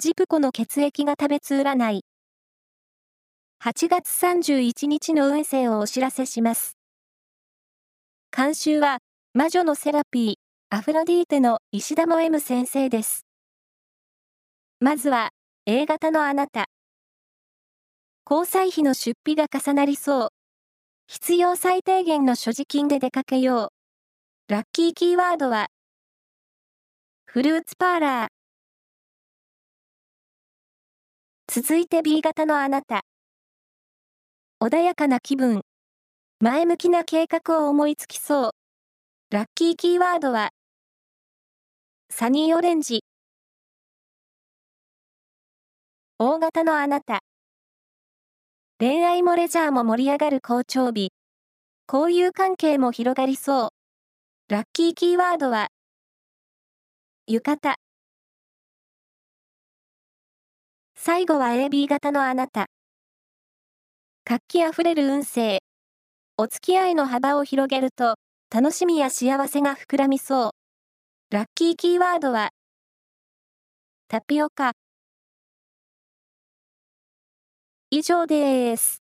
ジプコの血液が食べつ占い。8月31日の運勢をお知らせします。監修は、魔女のセラピー、アフロディーテの石田も M 先生です。まずは、A 型のあなた。交際費の出費が重なりそう。必要最低限の所持金で出かけよう。ラッキーキーワードは、フルーツパーラー。続いて B 型のあなた。穏やかな気分。前向きな計画を思いつきそう。ラッキーキーワードは、サニーオレンジ。大型のあなた。恋愛もレジャーも盛り上がる好調日。交友関係も広がりそう。ラッキーキーワードは、浴衣。最後は AB 型のあなた。活気あふれる運勢。お付き合いの幅を広げると、楽しみや幸せが膨らみそう。ラッキーキーワードは、タピオカ。以上です。